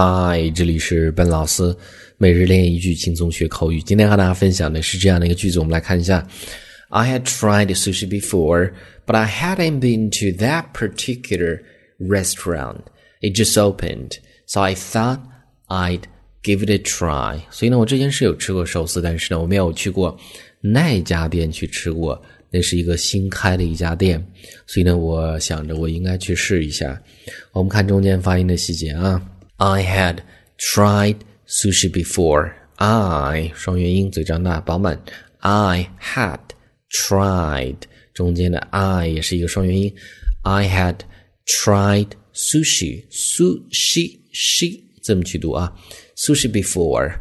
嗨，这里是笨老师每日练一句轻松学口语。今天和大家分享的是这样的一个句子，我们来看一下。I had tried sushi before, but I hadn't been to that particular restaurant. It just opened, so I thought I'd give it a try. 所以呢，我之前是有吃过寿司，但是呢，我没有去过那家店去吃过。那是一个新开的一家店，所以呢，我想着我应该去试一下。我们看中间发音的细节啊。I had tried sushi before. I 双元音，嘴张大，饱满。I had tried 中间的 I 也是一个双元音。I had tried sushi sushi she 这么去读啊。Sushi before.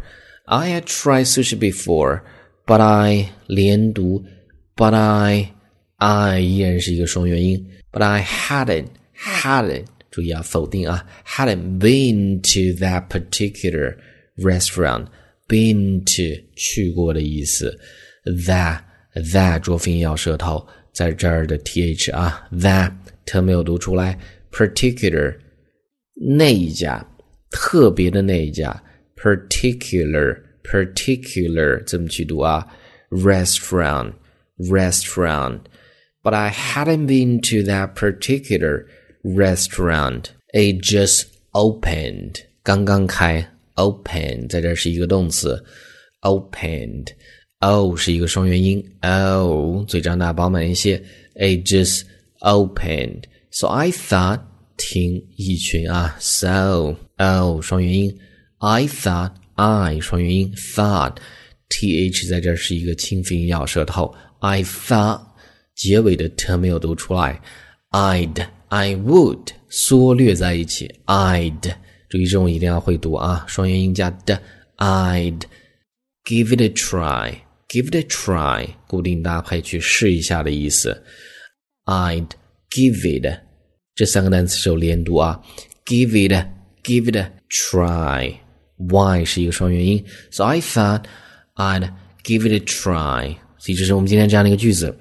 I had tried sushi before, but I 连读。But I, I 依然是一个双元音。But I hadn't, hadn't 注意啊，否定啊，hadn't been to that particular restaurant. Been to 去过的意思。That, that 浊辅音咬舌头，在这儿的 th 啊，that 特没有读出来。Particular 那一家，特别的那一家。Particular, particular 怎么去读啊？Restaurant。restaurant, but I hadn't been to that particular restaurant. It just opened. 刚刚开，open 在这是一个动词，opened。o 是一个双元音，o 嘴张大饱满一些。It just opened. So I thought 听一群啊，so o 双元音，I thought I 双元音，thought th 在这是一个清辅音咬舌头。I thought 结尾的 t 没有读出来，I'd I would 缩略在一起，I'd 注意这种一定要会读啊，双元音加的，I'd give it a try，give it a try 固定搭配去试一下的意思，I'd give it 这三个单词是有连读啊，give it give it a try，y 是一个双元音，so I thought I'd give it a try。所以这是我们今天这样的一个句子，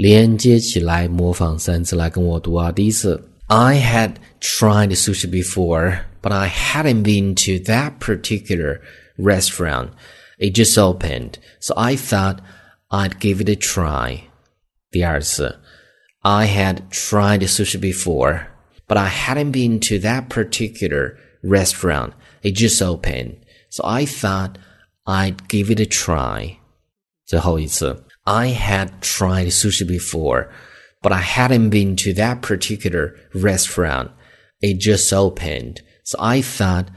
连接起来模仿三次来跟我读啊。第一次，I had tried sushi before, but I hadn't been to that particular restaurant. It just opened, so I thought I'd give it a try. 第二次，I had tried sushi before, but I hadn't been to that particular restaurant. It just opened, so I thought I'd give it a try. 最后一次 I had tried sushi before, but I hadn't been to that particular restaurant. It just opened. So I thought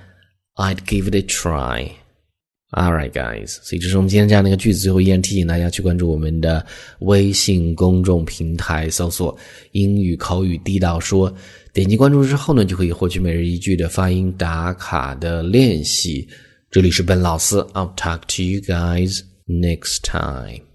I'd give it a try. Alright, guys. guys，所以这是我们今天这样的一个句子。最后依然提醒大家去关注我们的微信公众平台，搜索“英语口语地道说”。点击关注之后呢，就可以获取每日一句的发音打卡的练习。这里是笨老师，I'll talk to you guys next time.